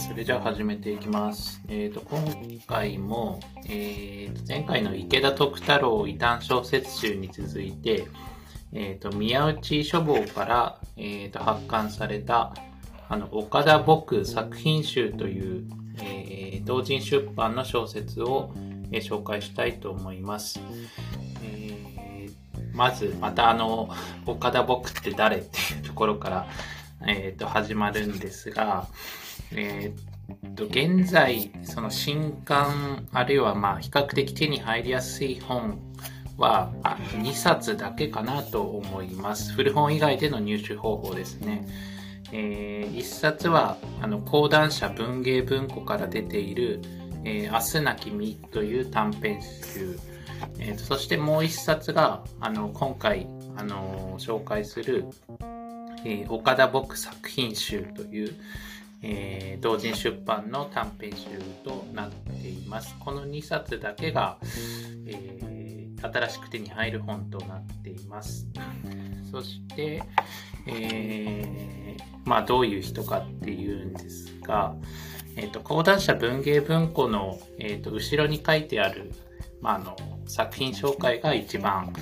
それじゃあ始めていきます。えっ、ー、と、今回も、えー、と前回の池田徳太郎異端小説集に続いて、えっ、ー、と、宮内書房から、えっ、と、発刊された、あの、岡田僕作品集という、え同人出版の小説を、え紹介したいと思います。えまず、またあの、岡田僕って誰っていうところから、えっ、と、始まるんですが、えー、っと、現在、その新刊、あるいはまあ、比較的手に入りやすい本は、2冊だけかなと思います。古本以外での入手方法ですね。えー、1冊は、あの、講談社文芸文庫から出ている、えー、明日なきみという短編集。えー、そしてもう1冊が、あの、今回、あの紹介する、えー、岡田僕作品集という、えー、同人出版の短編集となっています。この2冊だけが、えー、新しく手に入る本となっています。そして、えー、まあどういう人かっていうんですが、え、ー、と、講談社文芸文庫の、えーと、後ろに書いてある、まあ、あの作品紹介が一番、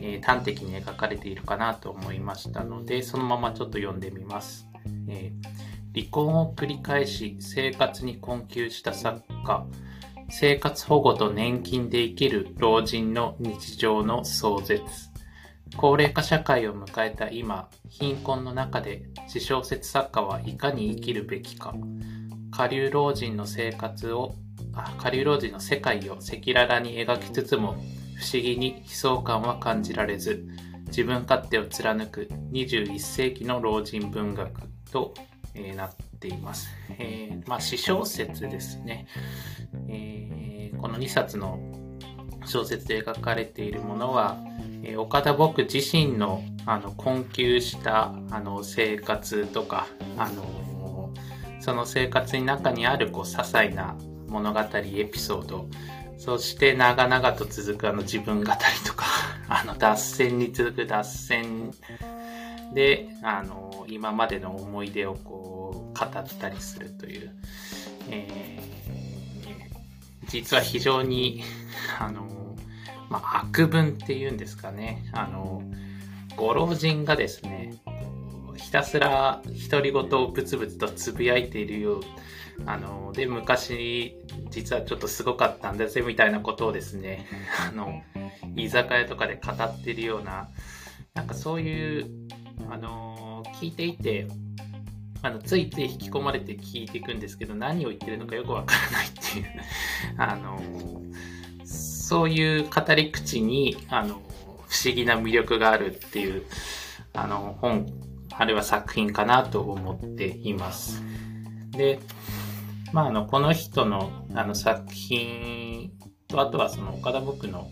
えー、端的に描かれているかなと思いましたので、そのままちょっと読んでみます。えー離婚を繰り返し生活に困窮した作家、生活保護と年金で生きる老人の日常の壮絶。高齢化社会を迎えた今、貧困の中で私小説作家はいかに生きるべきか。下流老人の生活を、下流老人の世界を赤裸々に描きつつも、不思議に悲壮感は感じられず、自分勝手を貫く21世紀の老人文学とえー、なっています。えー、まあ、詩小説ですね。えー、この2冊の小説で描かれているものは、え岡田僕自身のあの困窮したあの生活とか、あのその生活の中にあるこう些細な物語、エピソード、そして長々と続くあの自分語りとか、あの脱線に続く脱線で、あの今までの思い出をこう語ったりするという、えー、実は非常に、あの、まあ、悪文っていうんですかね、あの、ご老人がですね、ひたすら独り言をブツブツとつぶやいているようあの、で、昔、実はちょっとすごかったんだぜ、みたいなことをですね、あの、居酒屋とかで語ってるような、なんかそういう、あの、聞いていて、あのついつい引き込まれて聞いていくんですけど何を言ってるのかよくわからないっていう あのそういう語り口にあの不思議な魅力があるっていうあの本あるいは作品かなと思っています。で、まあ、あのこの人のあの作品とあとはその岡田僕の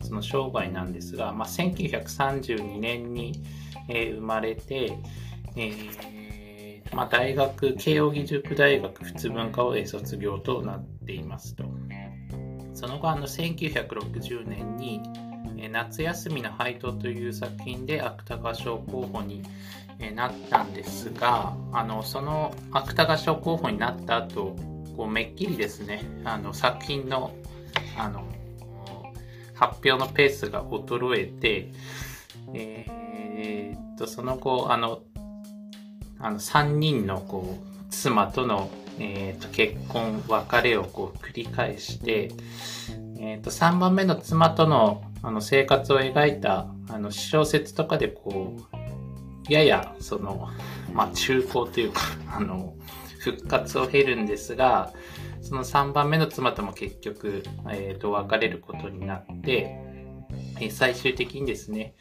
その生涯なんですが、まあ、1932年に、えー、生まれて、えーまあ、大学、慶應義塾大学仏文科を卒業となっていますと。その後、あの1960年に、夏休みの配当という作品で芥川賞候補になったんですが、あのその芥川賞候補になった後、こうめっきりですね、あの作品のあの発表のペースが衰えて、えー、っとその後あのあの3人のこう妻との、えーと、結婚別れをこう繰り返して、えーと、3番目の妻とのあの生活を描いたあの小説とかでこうややその、まあ、中高というか あの復活を経るんですがその3番目の妻とも結局、えーと別れることになって、え最終的にですね、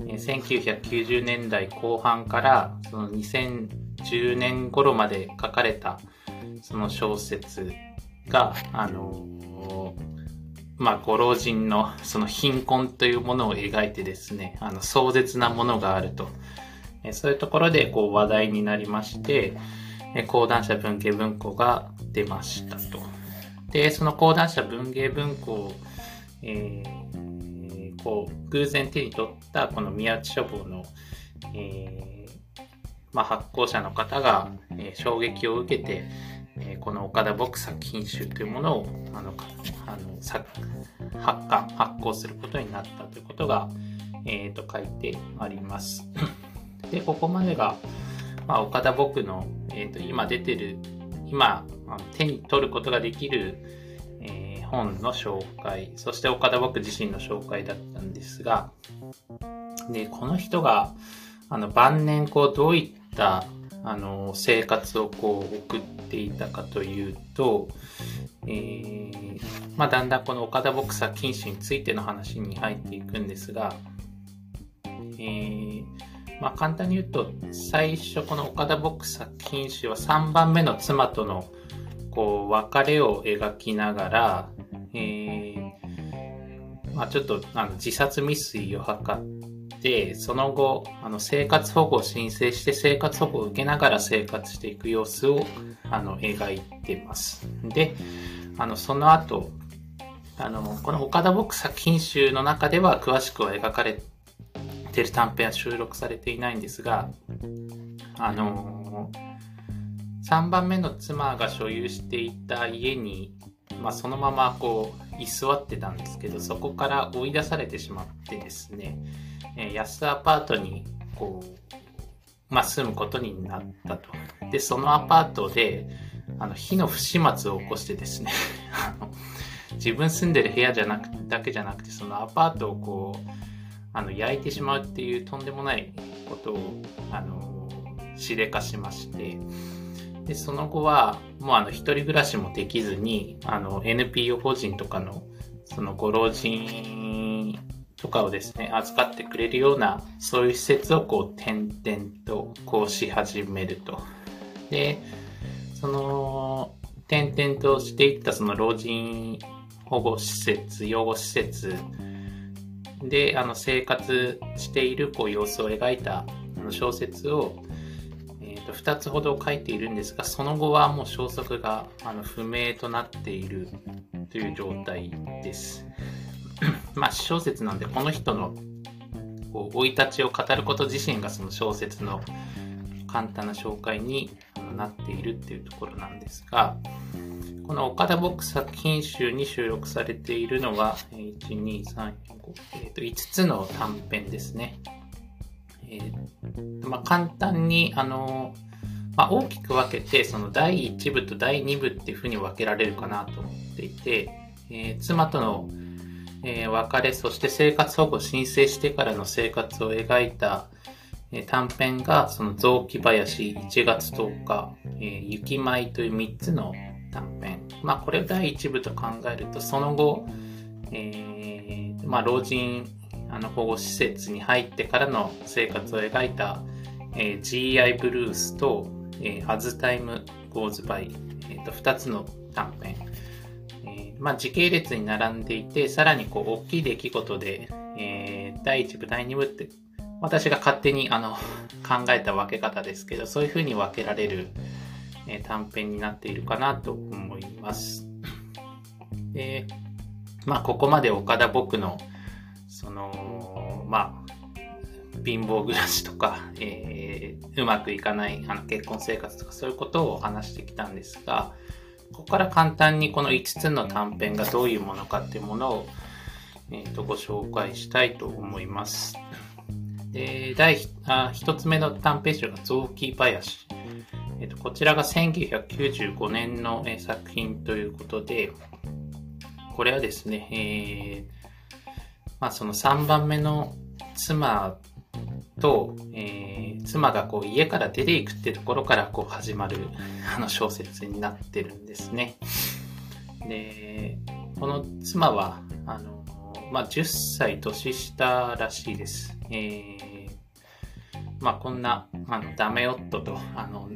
1990年代後半からその2010年頃まで書かれたその小説が、あのまあ、ご老人のその貧困というものを描いてですね、あの壮絶なものがあると。そういうところでこう話題になりまして、講談社文芸文庫が出ましたと。で、その講談社文芸文庫えーこう偶然手に取ったこの宮内書房の、えー、まあ、発行者の方が、えー、衝撃を受けて、えー、この岡田牧作品集というものをあのあの発刊発行することになったということが、えー、と書いてあります。でここまでが、まあ、岡田牧の、えー、と今出てる今手に取ることができる、本の紹介そして岡田牧自身の紹介だったんですがでこの人があの晩年こうどういったあの生活をこう送っていたかというと、えーまあ、だんだんこの岡田牧作禁止についての話に入っていくんですが、えーまあ、簡単に言うと最初この岡田牧作禁止は3番目の妻とのこう別れを描きながら、えーまあ、ちょっとあの自殺未遂を図ってで、その後、あの生活保護を申請して生活保護を受けながら生活していく様子をあの描いてます。で、あのその後、あのこの岡田牧作品集の中では詳しくは描かれてる短編は収録されていないんですが、あの3番目の妻が所有していた家に、まあ、そのままこう居座ってたんですけどそこから追い出されてしまってですねえ安アパートにこう、まあ、住むことになったと。で、そのアパートで、あの、火の不始末を起こしてですね 自分住んでる部屋じゃなくだけじゃなくて、そのアパートをこう、あの、焼いてしまうっていうとんでもないことを、あの、しでかしまして、で、その後は、もうあの、一人暮らしもできずに、あの、NPO 法人とかの、そのご老人とかをですね、預かってくれるような、そういう施設をこう、点々とこうし始めると。で、その、点々としていったその老人保護施設、養護施設で、あの、生活しているこう様子を描いたあの小説を、と2つほど書いているんですが、その後はもう消息があの不明となっているという状態です。まあ、小説なんで、この人の生い立ちを語ること自身がその小説の簡単な紹介になっているっていうところなんですが、この岡田ボック作品集に収録されているのは、1、2、3、4、5、えー、と5つの短編ですね。えーまあ、簡単に、あのまあ、大きく分けて、その第1部と第2部っていうふうに分けられるかなと思っていて、えー、妻とのえー、別れ、そして生活保護申請してからの生活を描いた、え、短編が、その雑木林1月10日、え、雪舞という3つの短編。まあ、これを第1部と考えると、その後、え、まあ、老人あの保護施設に入ってからの生活を描いた、えー、GI ブルースと、えー、As Time Goes By、えー、と2つの短編。まあ、時系列に並んでいて、さらにこう大きい出来事で、えー、第1部、第2部って、私が勝手にあの 考えた分け方ですけど、そういうふうに分けられる、えー、短編になっているかなと思います。で、まあ、ここまで岡田僕の、その、まあ、貧乏暮らしとか、えー、うまくいかないあの結婚生活とかそういうことを話してきたんですが、ここから簡単にこの5つの短編がどういうものかっていうものを、えー、とご紹介したいと思います。で第あ1つ目の短編集が雑木林。えー、とこちらが1995年の、えー、作品ということで、これはですね、えーまあ、その3番目の妻と、えー、妻がこう家から出ていくってところからこう始まるあの小説になってるんですね。で、この妻は、あの、まあ、10歳年下らしいです。えー、まあ、こんな、あの、ダメ夫と、あの、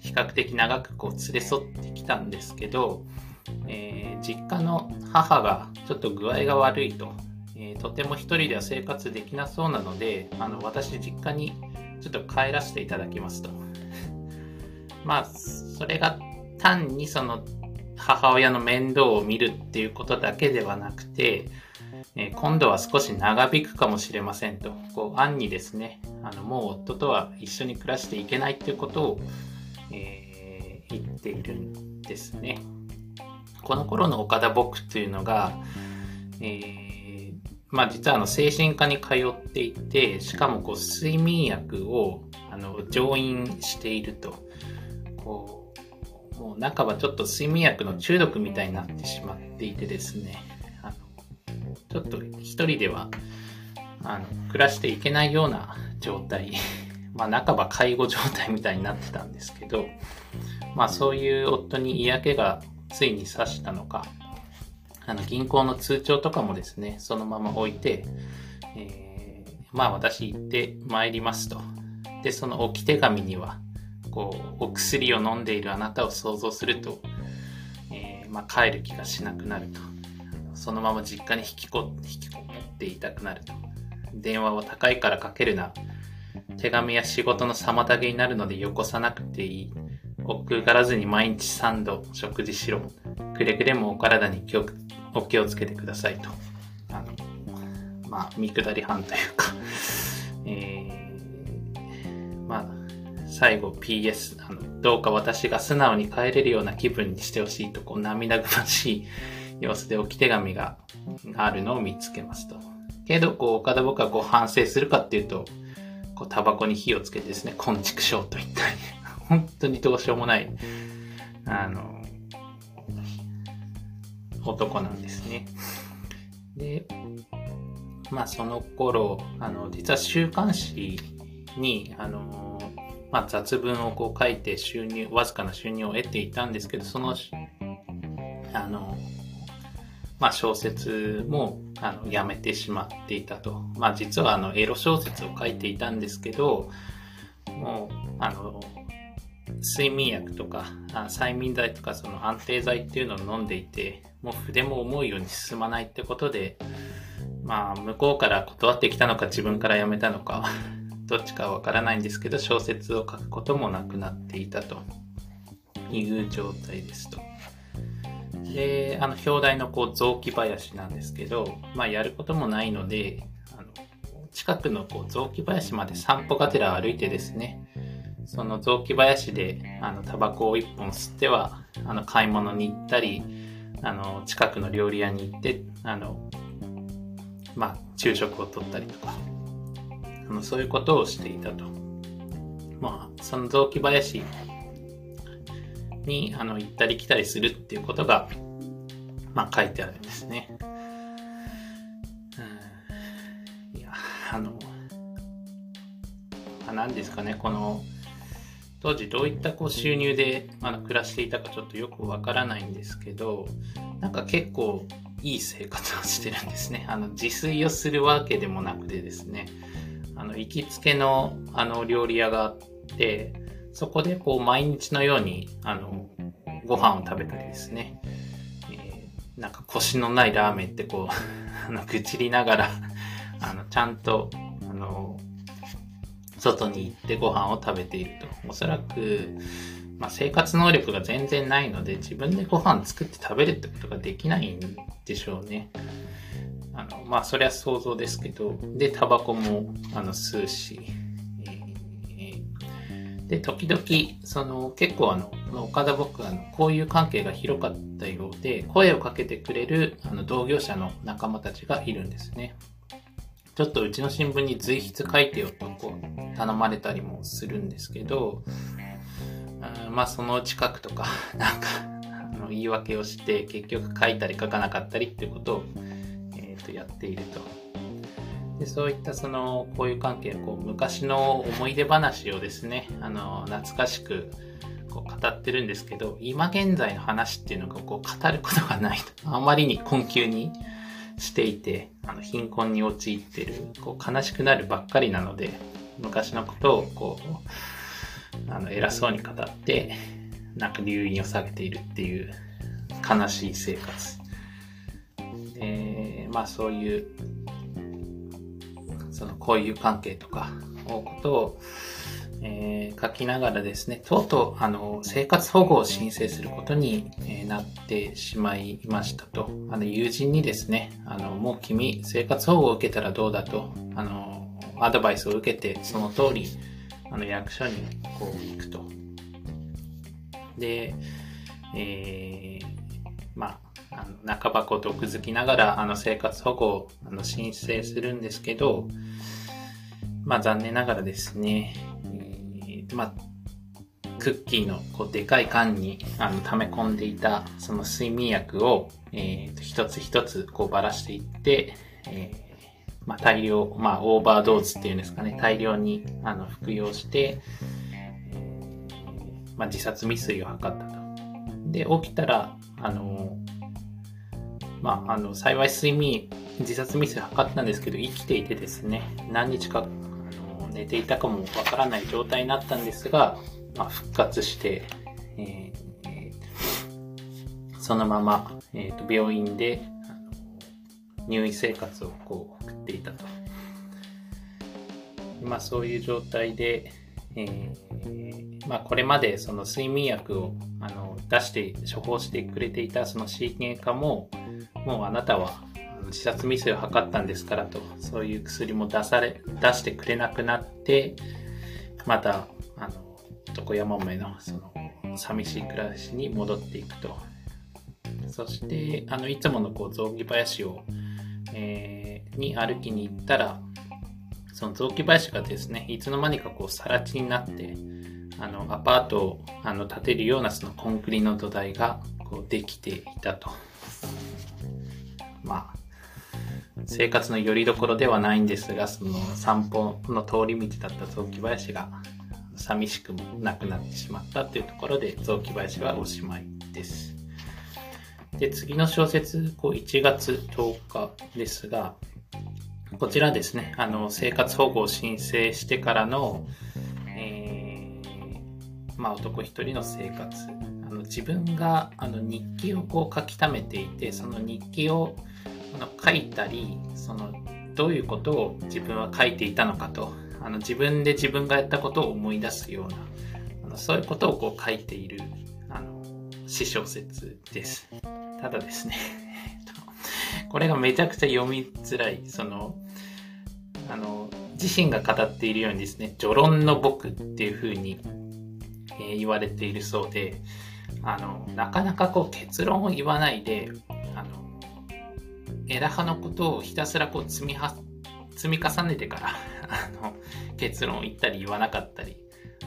比較的長くこう連れ添ってきたんですけど、えー、実家の母がちょっと具合が悪いとえー、とても一人では生活できなそうなので、あの私、実家にちょっと帰らせていただきますと。まあ、それが単にその母親の面倒を見るっていうことだけではなくて、えー、今度は少し長引くかもしれませんと、こう、暗にですね、あのもう夫とは一緒に暮らしていけないっていうことを、えー、言っているんですね。この頃の岡田僕というのが、えー、まあ実はあの精神科に通っていて、しかもこう睡眠薬をあの上院していると、こう、もう半ばちょっと睡眠薬の中毒みたいになってしまっていてですね、あのちょっと一人ではあの暮らしていけないような状態、まあ半ば介護状態みたいになってたんですけど、まあそういう夫に嫌気がついに刺したのか、あの銀行の通帳とかもですね、そのまま置いて、えー、まあ私行って参りますと。で、その置き手紙には、こう、お薬を飲んでいるあなたを想像すると、えー、まあ帰る気がしなくなると。そのまま実家に引きこ引きこもっていたくなると。電話は高いからかけるな。手紙や仕事の妨げになるのでよこさなくていい。奥がらずに毎日3度食事しろ。くれぐれもお体に気をお気をつけてくださいと。あの、まあ、見下り班というかえー、まあ、最後 PS、あの、どうか私が素直に帰れるような気分にしてほしいと、こう涙ぐましい様子で置き手紙があるのを見つけますと。けど、こう、岡田僕はこう反省するかっていうと、こう、タバコに火をつけてですね、昆虫症といったり、本当にどうしようもない、あの、男なんですね。で、まあその頃、あの、実は週刊誌に、あの、まあ雑文をこう書いて収入、わずかな収入を得ていたんですけど、その、あの、まあ小説もあのやめてしまっていたと。まあ実はあのエロ小説を書いていたんですけど、もう、あの、睡眠薬とか催眠剤とかその安定剤っていうのを飲んでいてもう筆も思うように進まないってことでまあ向こうから断ってきたのか自分からやめたのか どっちかわからないんですけど小説を書くこともなくなっていたという状態ですと。で、あの表題のこう雑木林なんですけど、まあやることもないので、あの近くのこう雑木林まで散歩がてら歩いてですね、その雑木林であのタバコを1本吸ってはあの買い物に行ったりあの近くの料理屋に行ってあの、まあ、昼食をとったりとかあのそういうことをしていたと。まあ、その雑木林にあの行ったり来たりするっていうことが、まあ、書いてあるんですね。うん、いや、あの、何ですかね、この、当時どういったこう収入であの暮らしていたかちょっとよくわからないんですけど、なんか結構いい生活をしてるんですね。あの自炊をするわけでもなくてですね、あの行きつけのあの料理屋があって、そこでこう毎日のようにあのご飯を食べたりですね、えー、なんか腰のないラーメンってこう あの愚痴りながらあのちゃんとあの外に行ってご飯を食べていると。おそらく、まあ、生活能力が全然ないので、自分でご飯作って食べるってことができないんでしょうね。あの、まあ、それは想像ですけど、で、タバコも、あの、吸うし、えで、時々、その、結構あの、岡田僕は、あの、こういう関係が広かったようで、声をかけてくれる、あの、同業者の仲間たちがいるんですね。ちょっとうちの新聞に随筆書いてよとこう頼まれたりもするんですけど、うんまあその近くとか、なんか、あの言い訳をして結局書いたり書かなかったりってことを、えー、とやっていると。でそういったその交友関係こう昔の思い出話をですね、あの懐かしくこう語ってるんですけど、今現在の話っていうのがこう語ることがないと。あまりに困窮にしていて、あの貧困に陥ってる、こう悲しくなるばっかりなので、昔のことをこう、あの偉そうに語って、なんか留飲を下げているっていう悲しい生活。で、まあそういう、その交友関係とかを、ことを、えー、書きながらですね、とうとう、あの、生活保護を申請することに、え、なってしまいましたと。あの、友人にですね、あの、もう君、生活保護を受けたらどうだと、あの、アドバイスを受けて、その通り、あの、役所に、こう、行くと。で、えー、まあ、あの半ばこう毒づきながらあの生活保護をあの申請するんですけど、まあ残念ながらですね、えー、まあ、クッキーのこうでかい缶にあの溜め込んでいたその睡眠薬を、えー、一つ一つこうばらしていって、えーまあ、大量、まあ、オーバードーズっていうんですかね、大量にあの服用して、まあ、自殺未遂を図ったと。で、起きたら、あの、まあ、あの、幸い睡眠、自殺未遂を図ったんですけど、生きていてですね、何日か、寝ていたかもわからない状態になったんですが、まあ、復活して、えー、そのまま、えーと病院で入院生活をこう送っていたと。まあそういう状態で、えー、まあこれまでその睡眠薬をあの出して処方してくれていたその神経科も、もうあなたは自殺未遂を図ったんですからと、そういう薬も出され、出してくれなくなって、また、あの、床山目のその寂しい暮らしに戻っていくと。そして、あの、いつものこう雑木林をえー、に歩きに行ったら、その雑木林がですね、いつの間にかこう、更地になって、あの、アパートをあの建てるようなそのコンクリの土台がこうできていたと。まあ、生活の拠り所ではないんですが、その散歩の通り道だった雑木林が寂しくもなくなってしまったというところで雑木林はおしまいです。で、次の小説、こう1月10日ですが、こちらですね、あの、生活保護を申請してからの、えー、まあ、男一人の生活。あの自分があの日記をこう書き溜めていて、その日記をの書いたり、そのどういうことを自分は書いていたのかと、あの自分で自分がやったことを思い出すような、あのそういうことをこう書いているあの詩小説です。ただですねこれがめちゃくちゃ読みづらい、その、あの、自身が語っているようにですね、序論の僕っていう風に、えー、言われているそうで、あの、なかなかこう結論を言わないで、枝葉のことをひたすらこう積みは、積み重ねてから あの、結論を言ったり言わなかったり、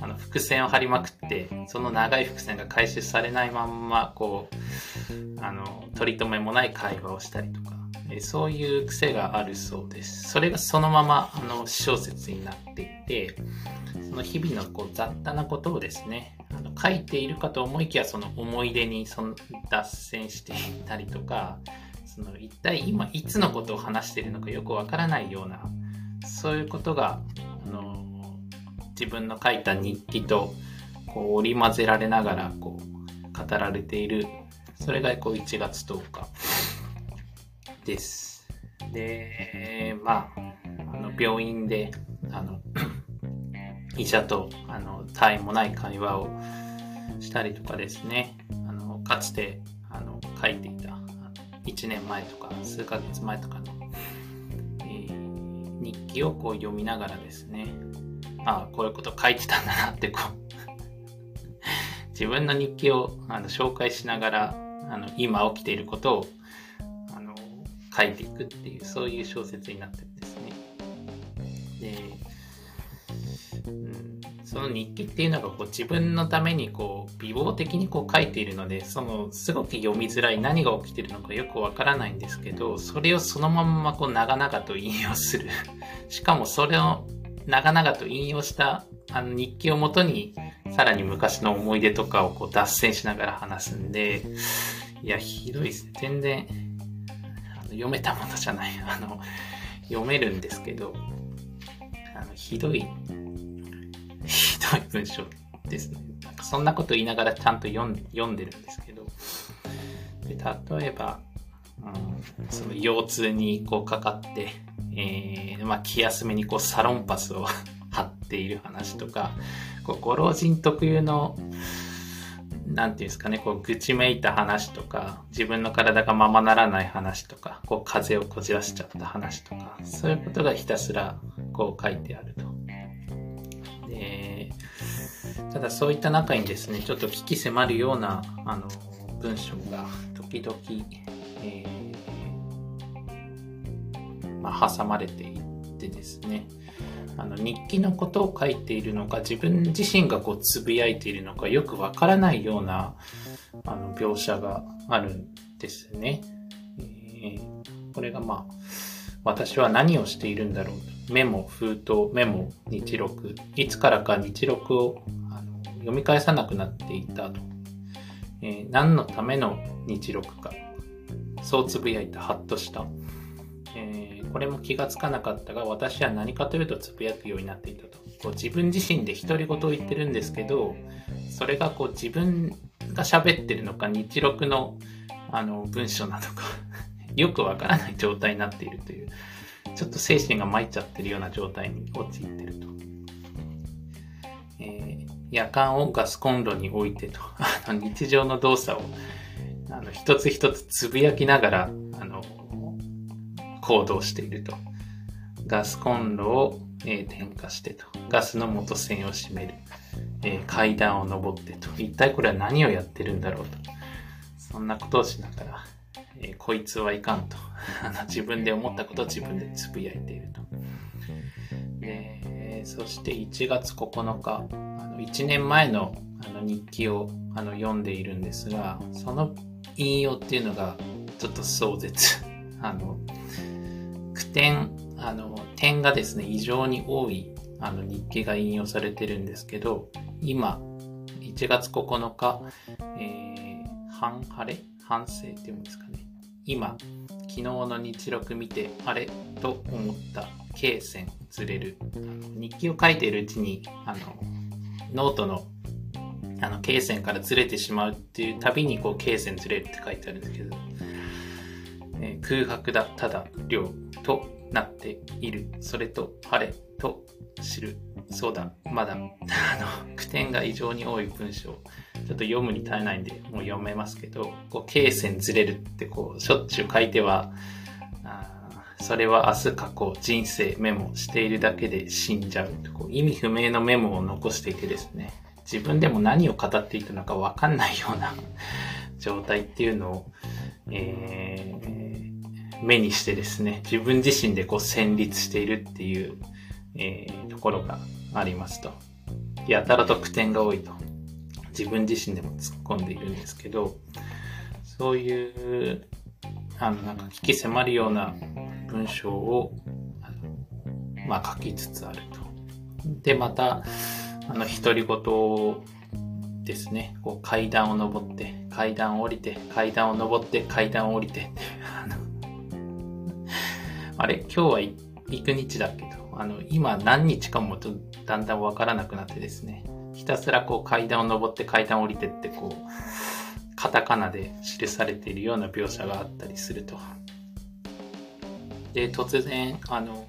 あの伏線を張りまくってその長い伏線が回収されないまんまこうあの取り留めもない会話をしたりとかえそういう癖があるそうです。それがそのままあの小説になっていてその日々のこう雑多なことをですねあの書いているかと思いきやその思い出にその脱線していったりとかその一体今いつのことを話しているのかよくわからないようなそういうことがあの自分の書いた日記とこう織り交ぜられながらこう語られているそれがこう1月10日です。で、まあ、あの病院であの 医者とあの絶えもない会話をしたりとかですねあのかつてあの書いていた1年前とか数ヶ月前とかの、えー、日記をこう読みながらですねああこういうこと書いてたんだなってこう 自分の日記をあの紹介しながらあの今起きていることをあの書いていくっていうそういう小説になってるんですね。で、うん、その日記っていうのがこう自分のためにこう美貌的にこう書いているのでそのすごく読みづらい何が起きてるのかよくわからないんですけどそれをそのまんまこう長々と引用するしかもそれを長々と引用したあの日記をもとに、さらに昔の思い出とかをこう脱線しながら話すんで、いや、ひどいですね。全然、あの読めたものじゃない。あの、読めるんですけど、あのひどい、い文章ですね。なんかそんなこと言いながらちゃんと読ん読んでるんですけど、で例えば、うん、その腰痛にこうかかって、えー、まあ、気休めにこうサロンパスを 貼っている話とか、こうご老人特有の、なんていうんですかね、こう愚痴めいた話とか、自分の体がままならない話とか、こう風をこじらしちゃった話とか、そういうことがひたすらこう書いてあると。ただそういった中にですね、ちょっと危機迫るような、あの、文章が時々、えー、まあ、挟まれていってですね、あの日記のことを書いているのか、自分自身がこうつぶやいているのかよくわからないようなあの描写があるんですね。えー、これがまあ、私は何をしているんだろうメモ、封筒、メモ、日録。いつからか日録を読み返さなくなっていたと。えー、何のための日録か。そうつぶやいた、ハッとした。えー、これも気がつかなかったが、私は何かというとつぶやくようになっていたと。こう自分自身で独り言を言ってるんですけど、それがこう自分が喋ってるのか、日録のあの文章なのか よくわからない状態になっているという、ちょっと精神が参っちゃってるような状態に陥ってると。夜間をガスコンロに置いてと、あの日常の動作をあの一つ一つつぶやきながら、あの、行動していると。ガスコンロを、えー、点火してと。ガスの元栓を閉める。えー、階段を登ってと。一体これは何をやってるんだろうと。そんなことをしながら、えー、こいつはいかんと。自分で思ったことを自分でつぶやいていると。で、そして1月9日、1年前のあの日記をあの読んでいるんですが、その引用っていうのがちょっと壮絶。あの、句点、あの、点がですね、異常に多いあの日記が引用されてるんですけど、今、1月9日、えー、半晴れ？反省っていうんですかね。今、昨日の日録見て、あれ？と思った経線ずれる。日記を書いているうちに、あの、ノートのあの、経線からずれてしまうっていうたびに、こう、経線ずれるって書いてあるんですけど、えー、空白だ、ただ、量となっている。それと、晴れと知る。そうだ、まだ、あの、句点が異常に多い文章、ちょっと読むに耐えないんで、もう読めますけど、こう、経線ずれるって、こう、しょっちゅう書いては、それは明日過去、人生メモしているだけで死んじゃう。こう意味不明のメモを残していてですね。自分でも何を語っていたのかわかんないような 状態っていうのを、えー、目にしてですね、自分自身でこう戦慄しているっていう、えー、ところがありますと。やたらと句点が多いと。自分自身でも突っ込んでいるんですけど、そういう、あの、なんか聞き迫るような文章を、まあ、書きつつあると。で、また、あの、独り言ですね。こう階段を登って、階段を降りて、階段を登って、階段を降りて。あれ？今日は行く日だけど、あの、今何日かもちょっとだんだんわからなくなってですね。ひたすらこう階段を登って階段を降りてってこう、カタカナで記されているような描写があったりすると。で、突然、あの、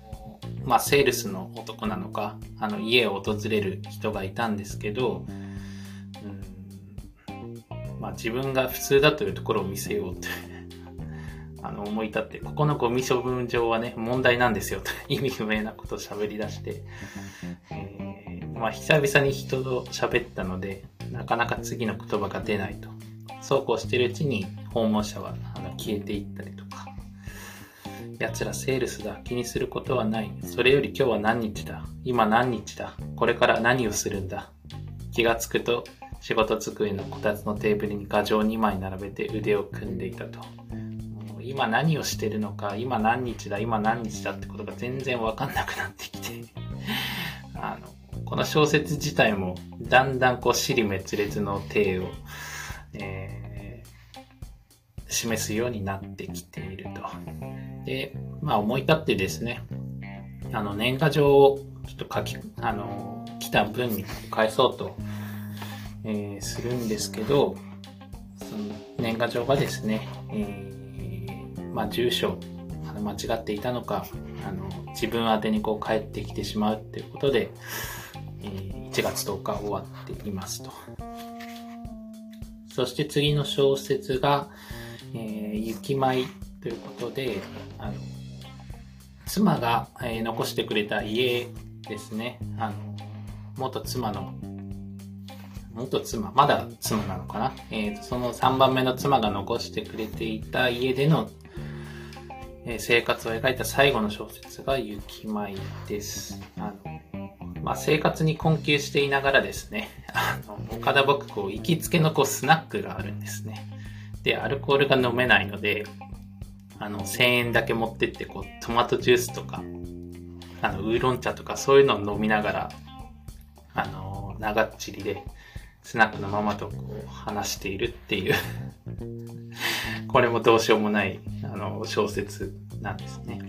まあ、セールスの男なのか、あの、家を訪れる人がいたんですけど、うん、まあ、自分が普通だというところを見せようって あの、思い立って、ここのゴミ処分場はね、問題なんですよと、意味不明なことを喋り出して、えー、まあ、久々に人と喋ったので、なかなか次の言葉が出ないと。そうこうしてるうちに訪問者はあの消えていったりと、奴らセールスだ。気にすることはない。それより今日は何日だ？今何日だ？これから何をするんだ？気がつくと仕事机のこたつのテーブルに画像2枚並べて腕を組んでいたと。今何をしてるのか、今何日だ、今何日だってことが全然わかんなくなってきて あの、この小説自体もだんだんこう、尻滅裂の体を、えー、示すようになってきていると。で、まあ思い立ってですね、あの年賀状をちょっと書き、あの、来た分に返そうと、えー、するんですけど、その年賀状がですね、えー、まあ住所、あの間違っていたのか、あの、自分宛てにこう帰ってきてしまうっていうことで、えー、1月10日終わっていますと。そして次の小説が、えー、雪舞ということで、あの、妻が、えー、残してくれた家ですね。あの、元妻の、元妻、まだ妻なのかな？えーと、その3番目の妻が残してくれていた家での、えー、生活を描いた最後の小説が雪舞です。あのまあ、生活に困窮していながらですね、あの岡田僕こう行きつけのこうスナックがあるんですね。で、アルコールが飲めないので、あの、1000円だけ持ってって、こう、トマトジュースとか、あの、ウーロン茶とかそういうのを飲みながら、あの、長っちりで、スナックのママとこう話しているっていう これもどうしようもない、あの、小説なんですね。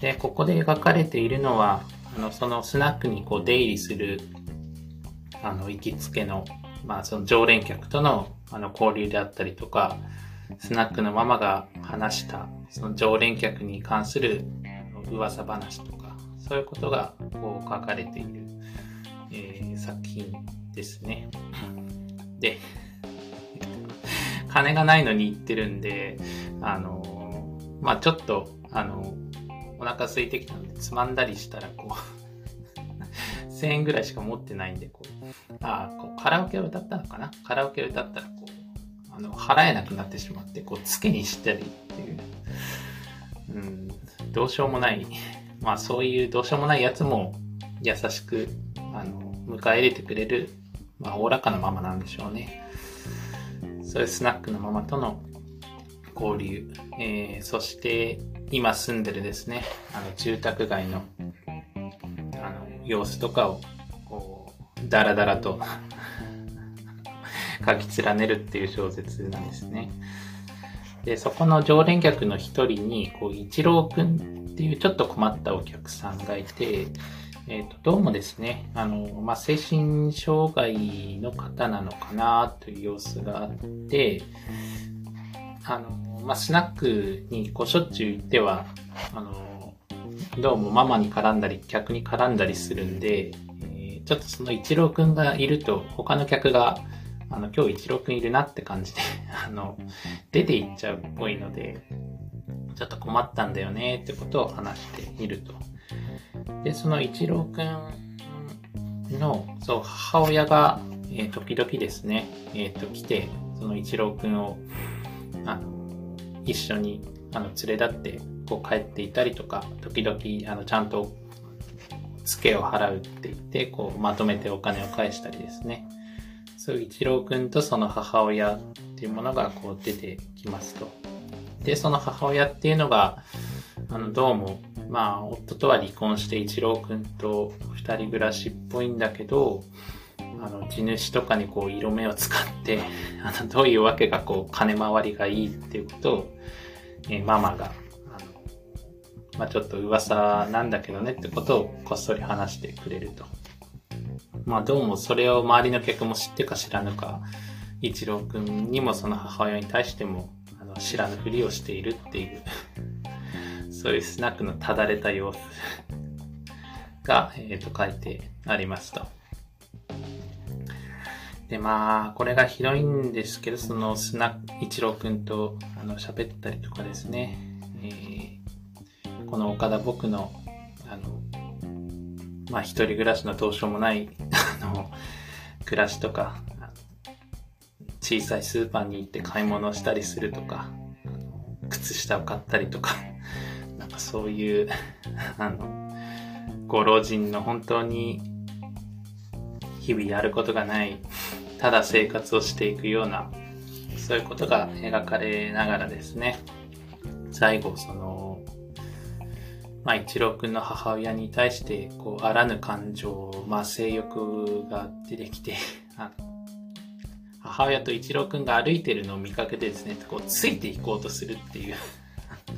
で、ここで描かれているのは、あの、そのスナックにこう出入りする、あの、行きつけの、まあ、その常連客との、あの、交流であったりとか、スナックのママが話した、その常連客に関する噂話とか、そういうことがこう書かれている、えー、作品ですね。で、金がないのに行ってるんで、あの、まあちょっと、あの、お腹空いてきたのでつまんだりしたらこう1000円ぐらいしか持ってないんでこうあこうカラオケを歌ったのかな？カラオケを歌ったらの払えなくなってしまってこう月にしたりっていう、うん、どうしようもない。まあそういうどうしようもないやつも優しくあの迎え入れてくれるまあおおらかなママなんでしょうね。そういうスナックのママとの交流、えー、そして今住んでるですね、あの住宅街のあの様子とかをこうダラダラと書き連ねるっていう小説なんですね。で、そこの常連客の一人に、こう、一郎くんっていうちょっと困ったお客さんがいて、えっ、ー、と、どうもですね、あの、まあ、精神障害の方なのかなという様子があって、あの、まあ、スナックにこうしょっちゅう行っては、あの、どうもママに絡んだり、客に絡んだりするんで、えー、ちょっとその一郎くんがいると、他の客が、あの、今日一郎くんいるなって感じで あの、出て行っちゃうっぽいので、ちょっと困ったんだよねってことを話していると。で、その一郎くんの、そう、母親が、えー、時々ですね、えっ、ー、と、来て、その一郎くんを、あの、一緒にあの連れ立ってこう帰っていたりとか時々あのちゃんとツケを払うって言ってこうまとめてお金を返したりですねそう一郎くんとその母親っていうものがこう出てきますとでその母親っていうのがあのどうもまあ夫とは離婚して一郎くんと二人暮らしっぽいんだけどあの地主とかにこう色目を使って あのどういうわけがこう金回りがいいっていうことをえママが、あの、まあ、ちょっと噂なんだけどねってことをこっそり話してくれると。まあ、どうもそれを周りの客も知ってか知らぬか、一郎くんにもその母親に対しても、あの、知らぬふりをしているっていう そういうスナックのただれた様子が、えっ、ー、と、書いてありますと。で、まあ、これがひどいんですけど、そのスナック、一郎くんとあの喋ったりとかですね、えー、この岡田僕の、あの、まあ、一人暮らしのどうしようもない、あの、暮らしとか、小さいスーパーに行って買い物したりするとか、靴下を買ったりとか、なんかそういう、あの、ご老人の本当に日々やることがないただ生活をしていくような、そういうことが描かれながらですね、最後、その、まあ、一郎くんの母親に対して、こう、あらぬ感情、まあ、性欲が出てきて、母親と一郎くんが歩いてるのを見かけてですね、こう、ついていこうとするっていう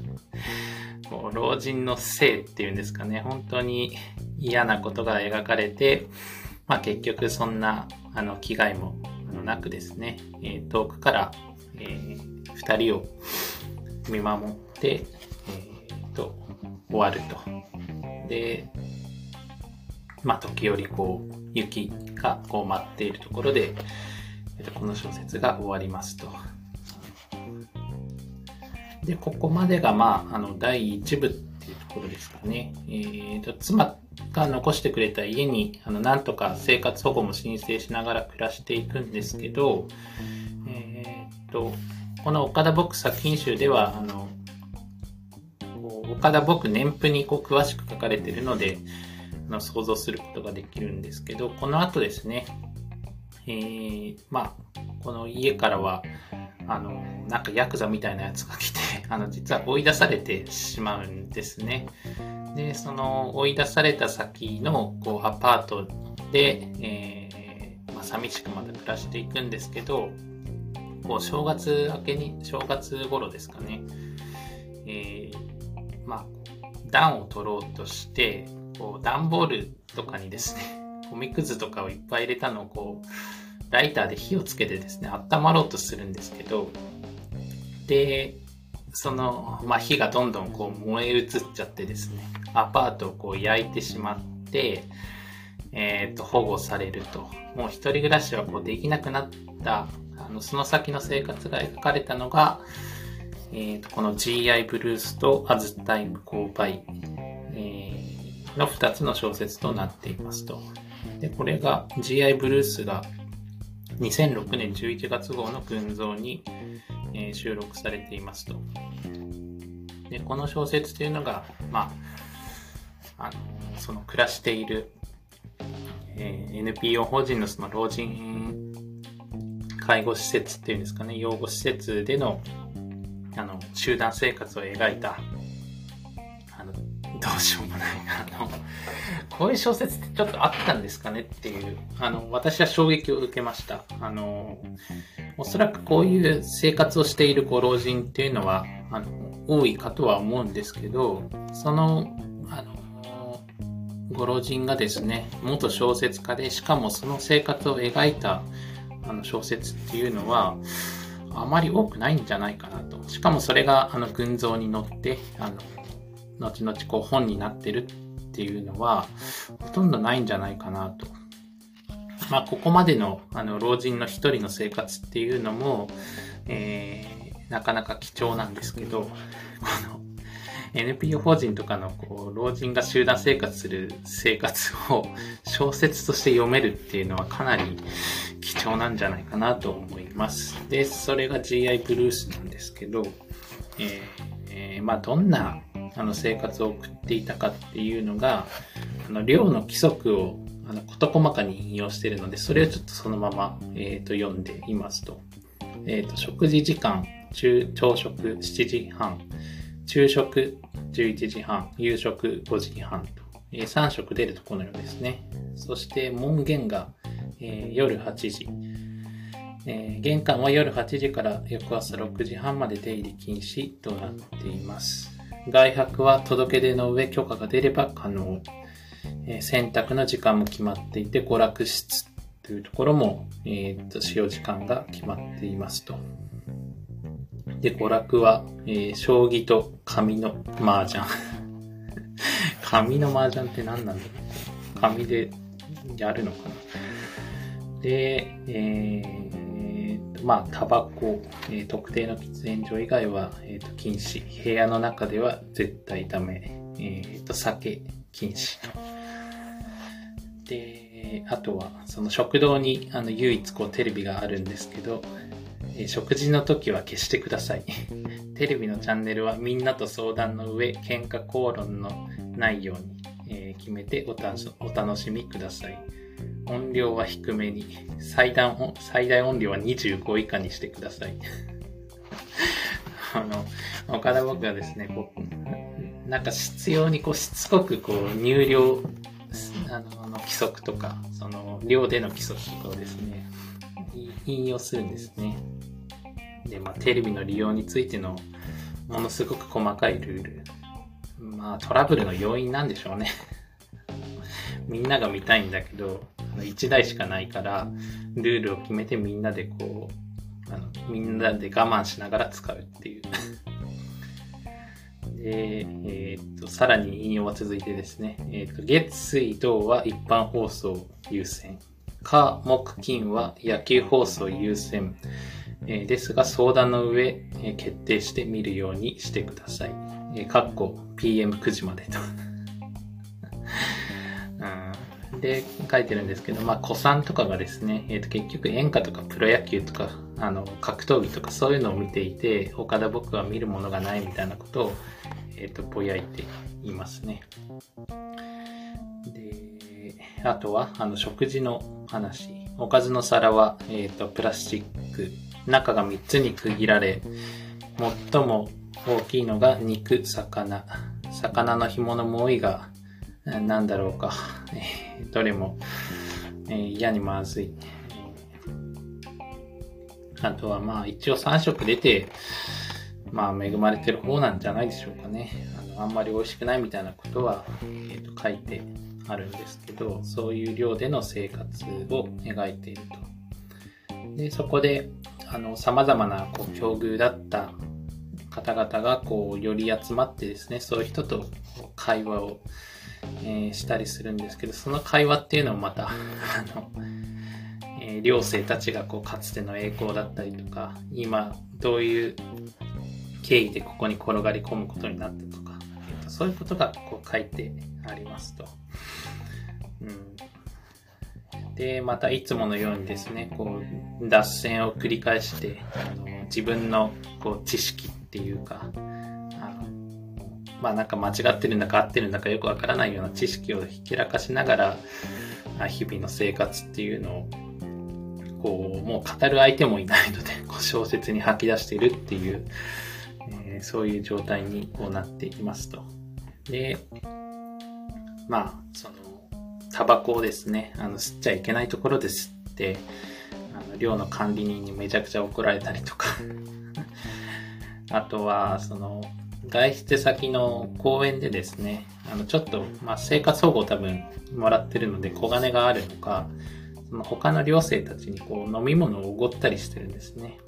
こう、老人の性っていうんですかね、本当に嫌なことが描かれて、まあ、結局そんなあの、危害もなくですね、えー、遠くから、えー、2人を見守って、終わると。で、まあ、時折こう、雪がこう舞っているところで、えー、とこの小説が終わりますと。で、ここまでが、まあ、あの、第1部っていうところですかね。えー、と、妻、が残してくれた家に、あの、なんとか生活保護も申請しながら暮らしていくんですけど、えー、と、この岡田僕作品集では、あの、岡田僕年譜にこう詳しく書かれてるので、あの想像することができるんですけど、この後ですね、えー、まあ、この家からは、あの、なんかヤクザみたいなやつが来て、あの、実は追い出されてしまうんですね。で、その追い出された先のこうアパートで、えー、まあ、寂しくまた暮らしていくんですけど、こう正月明けに、正月頃ですかね、えー、まあ、暖を取ろうとして、こう段ボールとかにですね、ゴミくずとかをいっぱい入れたのをこう、ライターで火をつけてですね、温まろうとするんですけど、で、その、まあ、火がどんどんこう燃え移っちゃってですね、アパートをこう焼いてしまって、え、ー、と、保護されると。もう一人暮らしはこうできなくなった、あの、その先の生活が描かれたのが、えっ、ー、と、この GI ブルースと As Time Go By、えー、の2つの小説となっていますと。で、これが GI ブルースが2006年11月号の群像に、えー、収録されていますと。で、この小説というのが、まあ、あの、その暮らしている、えー、NPO 法人のその老人介護施設っていうんですかね、養護施設での、あの、集団生活を描いた、あの、どうしようもない、あの、こういう小説ってちょっとあったんですかねっていう、あの、私は衝撃を受けました。あの、おそらくこういう生活をしているご老人っていうのは、あの、多いかとは思うんですけど、その、あの、ご老人がですね、元小説家で、しかもその生活を描いたあの小説っていうのは、あまり多くないんじゃないかなと。しかもそれが、あの、群像に乗って、あの、後々こう本になってるっていうのは、ほとんどないんじゃないかなと。まあ、ここまでの、あの、老人の一人の生活っていうのも、えー、なかなか貴重なんですけど、この、NPO 法人とかのこう老人が集団生活する生活を小説として読めるっていうのはかなり貴重なんじゃないかなと思います。で、それが GI ブルースなんですけど、えーえー、まあどんなあの生活を送っていたかっていうのが、あの寮の規則をあの事細かに引用しているので、それをちょっとそのまま、えー、と読んでいますと。えー、と食事時間中、朝食7時半、昼食11時半、夕食5時半と、えー、3食出るとこのようですね。そして門限が、えー、夜8時、えー、玄関は夜8時から翌朝6時半まで出入り禁止となっています。外泊は届け出の上許可が出れば可能。えー、洗濯の時間も決まっていて、娯楽室というところも、えー、と使用時間が決まっていますと。で、娯楽は、えー、将棋と紙の麻雀。紙の麻雀って何なんだろう紙でやるのかなで、えー、まあ、タバコ、えー、特定の喫煙所以外は、えーと、禁止。部屋の中では絶対ダメ。えーと、酒禁止で、あとは、その食堂にあの唯一こうテレビがあるんですけど、え、食事の時は消してください。テレビのチャンネルはみんなと相談の上、喧嘩口論のないように、えー、決めてお楽しみください。音量は低めに、最大最大音量は25以下にしてください。あの、岡田僕はですね、こう、なんか必要にこうしつこくこう入量あのの規則とか、その量での規則とかをですね、引用するんですね。で、まあ、テレビの利用についてのものすごく細かいルール。まあ、トラブルの要因なんでしょうね。みんなが見たいんだけど、1台しかないから、ルールを決めてみんなでこう、あのみんなで我慢しながら使うっていう。で、えー、っと、さらに引用は続いてですね、えー、っと、月、水、土は一般放送優先。火、木、金は野球放送優先。えー、ですが、相談の上、えー、決定してみるようにしてください。えー、かっこ PM9 時までと。で書いてるんですけど、まあ、古参とかがですね、えー、と結局演歌とかプロ野球とかあの格闘技とかそういうのを見ていて他で僕は見るものがないみたいなことを、えー、とぼやいていますね。であとはあの食事の話おかずの皿は、えー、とプラスチック中が3つに区切られ最も大きいのが肉魚魚の干物も多いがなんだろうか、どれも、えー、嫌にまずい。あとはまあ一応3食出て、まあ恵まれてる方なんじゃないでしょうかね。あのあんまり美味しくないみたいなことは、えー、と書いてあるんですけど、そういう量での生活を描いていると。で、そこで、あの、様々なこう境遇だった方々がこう、より集まってですね、そういう人と会話をえー、したりするんですけど、その会話っていうのもまた、あの、えー、寮生たちがこうかつての栄光だったりとか、今どういう経緯でここに転がり込むことになったとか、そういうことがこう書いてありますと。うん、で、またいつものようにですね、こう脱線を繰り返してあの自分のこう知識っていうか、まあなんか間違ってるんだか合ってるんだかよくわからないような知識をひけらかしながら、日々の生活っていうのを、こう、もう語る相手もいないので、こう小説に吐き出しているっていう、えー、そういう状態にこうなっていますと。で、まあ、その、タバコをですね、あの、吸っちゃいけないところで吸って、あの、寮の管理人にめちゃくちゃ怒られたりとか あとは、その、外出先の公園でですね、あの、ちょっと、まあ、生活保護を多分もらってるので小金があるのか、その他の寮生たちにこう飲み物をおごったりしてるんですね。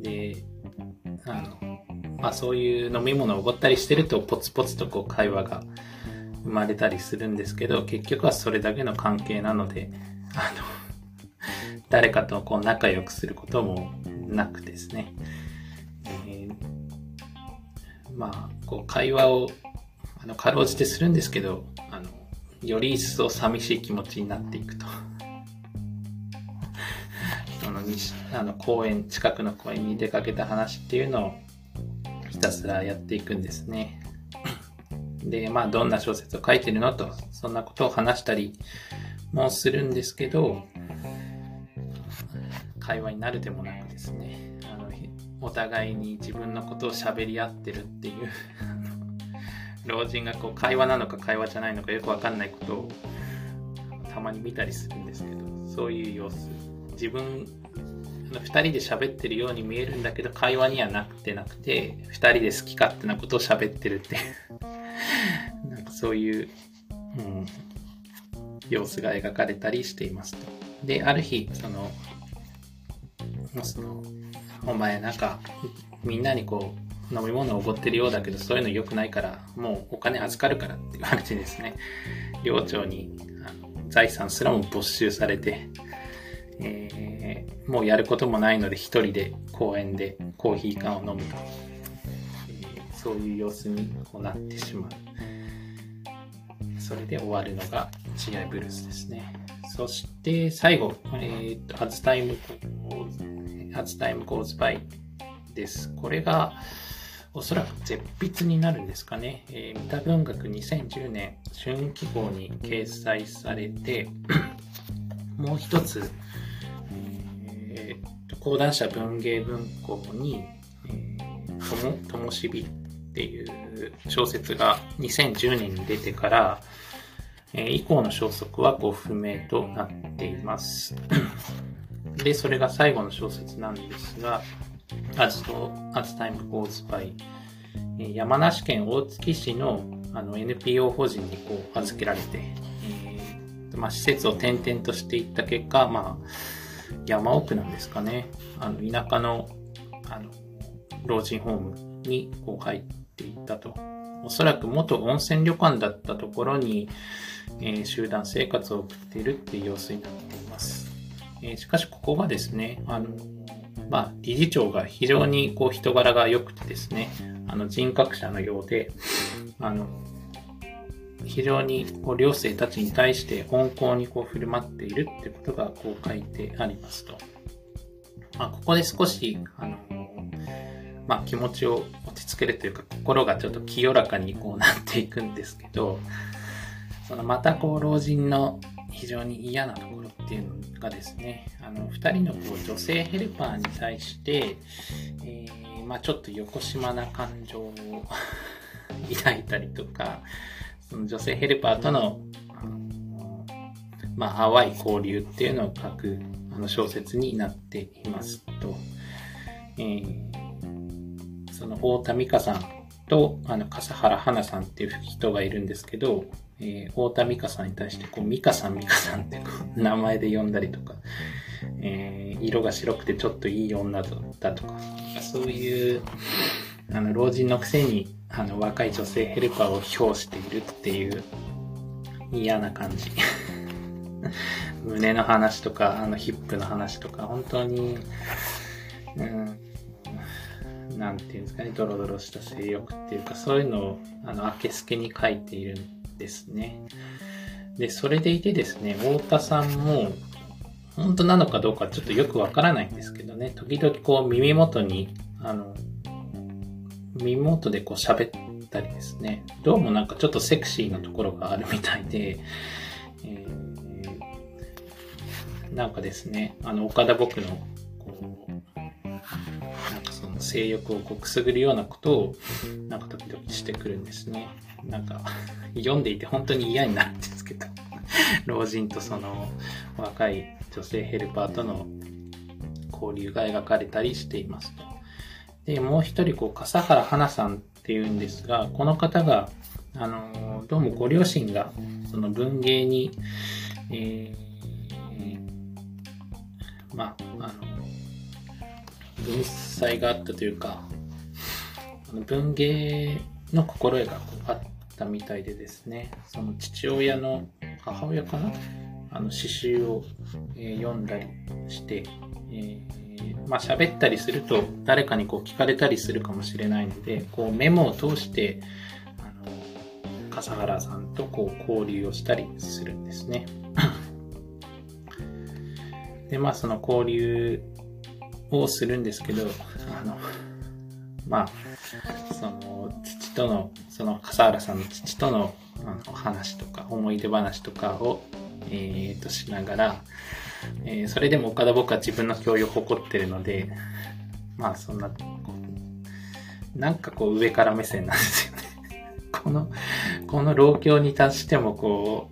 で、あの、まあそういう飲み物をおごったりしてるとポツポツとこう会話が生まれたりするんですけど、結局はそれだけの関係なので、あの、誰かとこう仲良くすることもなくですね。えーまあ、こう会話をあのかろうじてするんですけどあのより一層寂しい気持ちになっていくとあのあの公園近くの公園に出かけた話っていうのをひたすらやっていくんですね。でまあどんな小説を書いてるのとそんなことを話したりもするんですけど会話になるでもなくですね。お互いに自分のことを喋り合ってるっていう 老人がこう会話なのか会話じゃないのかよくわかんないことをたまに見たりするんですけどそういう様子。自分2人で喋ってるように見えるんだけど会話にはなくてなくて2人で好き勝手なことを喋ってるって なんかそういう、うん、様子が描かれたりしていますと。である日そのそのお前なんかみんなにこう飲み物をおごってるようだけどそういうの良くないからもうお金預かるからって言われてですね寮長にあの財産すらも没収されて、えー、もうやることもないので一人で公園でコーヒー缶を飲むと、えー、そういう様子にこうなってしまうそれで終わるのが GI ブルースですねそして最後、えーと、と、アズタイム As Time Goes By です。これがおそらく絶筆になるんですかね。えー、三田文学2010年春季号に掲載されて、もう一つ、えー、講談社文芸文庫に、とも、しびっていう小説が2010年に出てから、えー、以降の消息はご不明となっています。で、それが最後の小説なんですが、As, As Time Goes By 山梨県大月市のあの NPO 法人にこう預けられて、えーまあ、施設を転々としていった結果、まあ、山奥なんですかね、あの田舎のあの老人ホームにこう入っていったと。おそらく元温泉旅館だったところに、えー、集団生活を送っているっていう様子になっています。えしかしここがですね、あの、まあ、理事長が非常にこう人柄が良くてですね、あの人格者のようで、あの、非常にこう寮生たちに対して温厚にこう振る舞っているってことがこう書いてありますと。まあ、ここで少し、あの、まあ、気持ちを落ち着けるというか、心がちょっと清らかにこうなっていくんですけど、そのまたこう老人の非常に嫌なところっていうのがですね、あの、二人のこう女性ヘルパーに対して、えー、まあちょっと横島な感情を 抱いたりとか、その女性ヘルパーとの、まあ淡い交流っていうのを書くあの小説になっていますと、えー、その太田美香さんと、あの、笠原花さんっていう人がいるんですけど、えー、太田美香さんに対して、こう、美香さん美香さんってこう名前で呼んだりとか、えー、色が白くてちょっといい女だとか、そういう、あの、老人のくせに、あの、若い女性ヘルパーを評しているっていう嫌な感じ。胸の話とか、あの、ヒップの話とか、本当に、うん、なんていうんですかね、ドロドロした性欲っていうか、そういうのを、あの、あけすけに書いているんですね。で、それでいてですね、太田さんも、本当なのかどうかちょっとよくわからないんですけどね、時々こう耳元に、あの、耳元でこう喋ったりですね、どうもなんかちょっとセクシーなところがあるみたいで、えー、なんかですね、あの、岡田僕の、こう、なんかその性欲をこうくすぐるようなことを、なんか時々してくるんですね。なんか、読んでいて本当に嫌になるんですけど、老人とその若い女性ヘルパーとの交流が描かれたりしていますと。で、もう一人、こう、笠原花さんっていうんですが、この方が、あの、どうもご両親が、その文芸に、えー、まあ、あの、文才があったというか、文芸の心得があったみたいでですね、その父親の母親かなあの詩集を、えー、読んだりして、えー、まあ喋ったりすると誰かにこう聞かれたりするかもしれないので、こうメモを通して、あの、笠原さんとこう交流をしたりするんですね。で、まあその交流をするんですけど、あの、まあ、その、父との、その笠原さんの父とのあの話とか、思い出話とかを、えー、としながら、えー、それでも岡田僕は自分の教養を誇ってるので、まあそんな、なんかこう上から目線なんですよね。この、この老境に達してもこ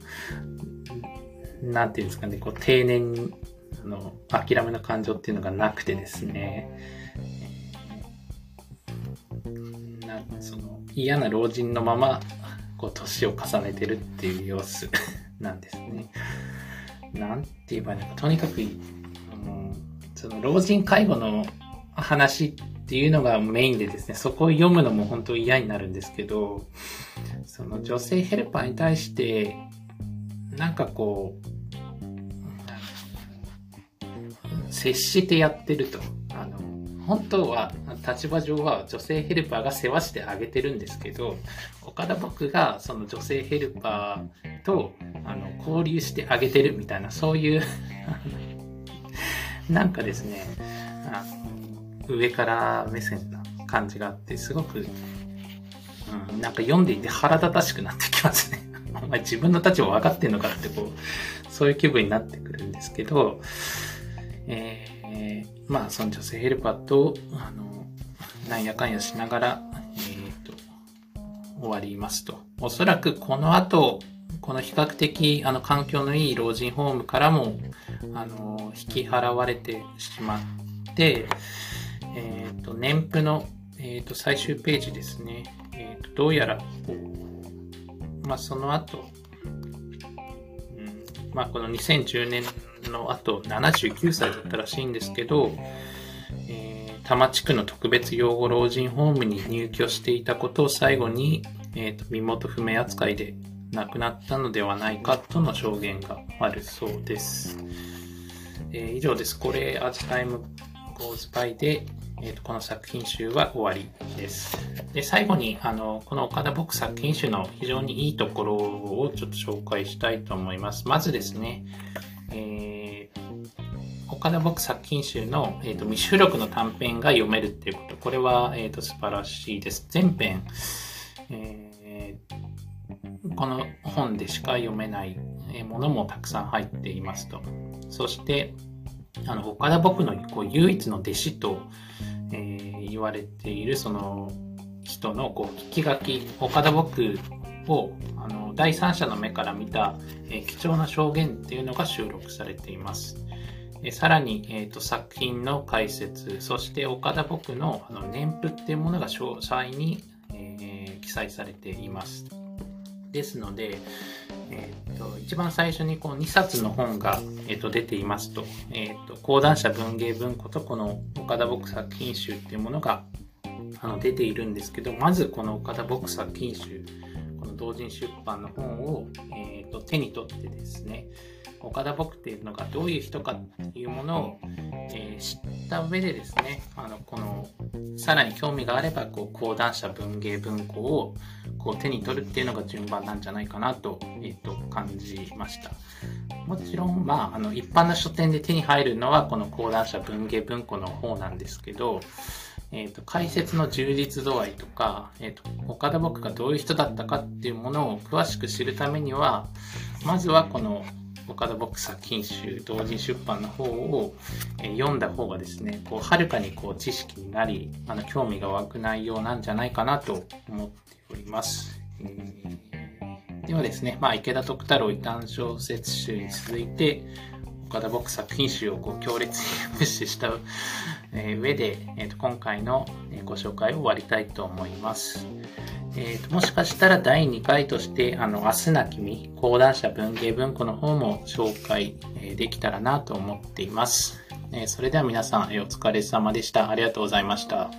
う、なんていうんですかね、こう定年あの、諦めの感情っていうのがなくてですね、なその嫌な老人のまま、こう、年を重ねてるっていう様子なんですね。なんて言えばいいのか、とにかく、あの、その老人介護の話っていうのがメインでですね、そこを読むのも本当嫌になるんですけど、その女性ヘルパーに対して、なんかこう、接してやってると。あの、本当は、立場上は女性ヘルパーが世話してあげてるんですけど、岡田僕がその女性ヘルパーと、あの、交流してあげてるみたいな、そういう なんかですね、あ上から目線な感じがあって、すごく、うん、なんか読んでいて腹立たしくなってきますね。お前自分の立場分かってんのかってこう、そういう気分になってくるんですけど、えー、まあ、その女性ヘルパーと、あの、なんやかんやしながら、えー、と、終わりますと。おそらくこの後、この比較的、あの、環境のいい老人ホームからも、あの、引き払われてしまって、えっ、ー、と、年譜の、えっ、ー、と、最終ページですね。えっ、と、どうやら、まあ、その後、うん、まあ、この2010年の後79歳だったらしいんですけど、えー、多摩地区の特別養護老人ホームに入居していたことを最後に、えーと、身元不明扱いで亡くなったのではないかとの証言があるそうです。えー、以上です。これ、As Time Goes By で、えーと、この作品集は終わりです。で、最後に、あの、この岡田僕作品集の非常にいいところをちょっと紹介したいと思います。まずですね、えー、岡田僕作品集の、えーと、未収録の短編が読めるっていうこと、これは、えーと、素晴らしいです。全編、えー、この本でしか読めないものもたくさん入っていますと。そして、あの岡田僕のこう唯一の弟子と、えー、言われているその人のこう聞き書き岡田僕をあの第三者の目から見た、え、貴重な証言っていうのが収録されています。えさらに、えーと、作品の解説そして岡田僕のあの年譜っていうものが詳細に、えー、記載されています。ですので、えーと、一番最初にこう2冊の本が、えーと、出ていますと,、えーと、講談社文芸文庫とこの岡田僕作品集っていうものがあの出ているんですけどまずこの岡田僕作品集同人出版の本を、えー、と手に取ってですね岡田僕っていうのがどういう人かっていうものを、えー、知った上でですねあのこのさらに興味があればこう講談社文芸文庫をこう手に取るっていうのが順番なんじゃないかなと,、えー、と感じました。もちろん、まあ、あの一般の書店で手に入るのはこの講談社文芸文庫の方なんですけど、えーと、解説の充実度合いとか、えーと、岡田僕がどういう人だったかっていうものを詳しく知るためにはまずはこの岡田僕作品集同時出版の方を、えー、読んだ方がですねこうはるかにこう知識になりあの興味が湧く内容なんじゃないかなと思っております。ではですね、まあ、池田徳太郎異端小説集に続いて岡田僕作品集をこう強烈に無視したえ上で、えー、と今回のご紹介を終わりたいと思います。えーと、もしかしたら第2回として、あの、明日な君、講談社文芸文庫の方も紹介、えできたらなと思っています。え、それでは皆さん、えお疲れ様でした。ありがとうございました。